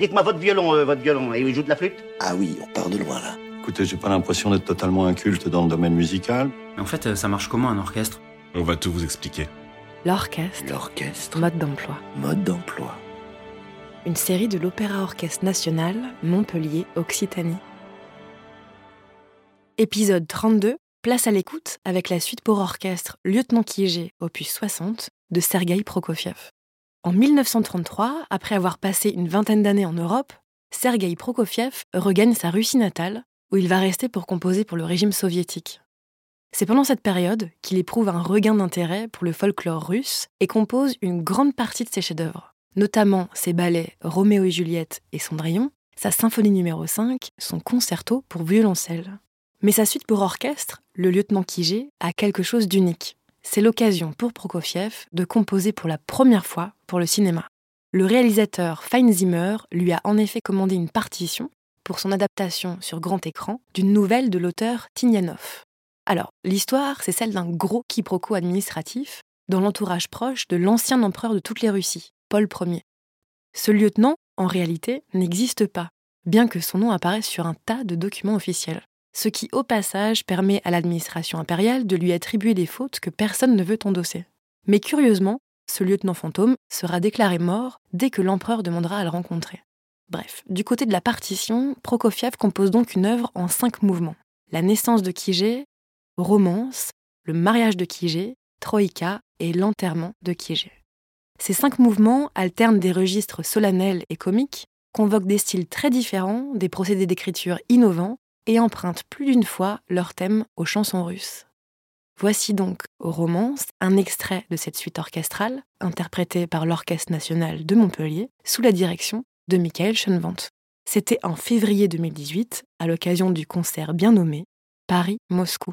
Dites-moi votre violon, euh, votre violon, et il joue de la flûte? Ah oui, on part de loin là. Écoutez, j'ai pas l'impression d'être totalement inculte dans le domaine musical. Mais en fait, euh, ça marche comment un orchestre? On va tout vous expliquer. L'orchestre, L'orchestre, mode d'emploi. mode d'emploi. Une série de l'Opéra Orchestre National, Montpellier, Occitanie. Épisode 32, place à l'écoute avec la suite pour orchestre Lieutenant Kijé, opus 60, de Sergueï Prokofiev. En 1933, après avoir passé une vingtaine d'années en Europe, Sergueï Prokofiev regagne sa Russie natale, où il va rester pour composer pour le régime soviétique. C'est pendant cette période qu'il éprouve un regain d'intérêt pour le folklore russe et compose une grande partie de ses chefs-d'œuvre, notamment ses ballets Roméo et Juliette et Cendrillon, sa symphonie numéro 5, son concerto pour violoncelle. Mais sa suite pour orchestre, le lieutenant Kijé, a quelque chose d'unique. C'est l'occasion pour Prokofiev de composer pour la première fois pour le cinéma. Le réalisateur Fein Zimmer lui a en effet commandé une partition pour son adaptation sur grand écran d'une nouvelle de l'auteur Tignanov. Alors, l'histoire, c'est celle d'un gros quiproquo administratif dans l'entourage proche de l'ancien empereur de toutes les Russies, Paul Ier. Ce lieutenant, en réalité, n'existe pas, bien que son nom apparaisse sur un tas de documents officiels. Ce qui, au passage, permet à l'administration impériale de lui attribuer des fautes que personne ne veut endosser. Mais curieusement, ce lieutenant fantôme sera déclaré mort dès que l'empereur demandera à le rencontrer. Bref, du côté de la partition, Prokofiev compose donc une œuvre en cinq mouvements. La naissance de Kijé, Romance, le mariage de Kijé, Troïka et l'enterrement de Kijé. Ces cinq mouvements alternent des registres solennels et comiques, convoquent des styles très différents, des procédés d'écriture innovants et empruntent plus d'une fois leur thème aux chansons russes. Voici donc Romance, un extrait de cette suite orchestrale, interprétée par l'Orchestre national de Montpellier, sous la direction de Michael Schoenwant. C'était en février 2018, à l'occasion du concert bien nommé Paris-Moscou.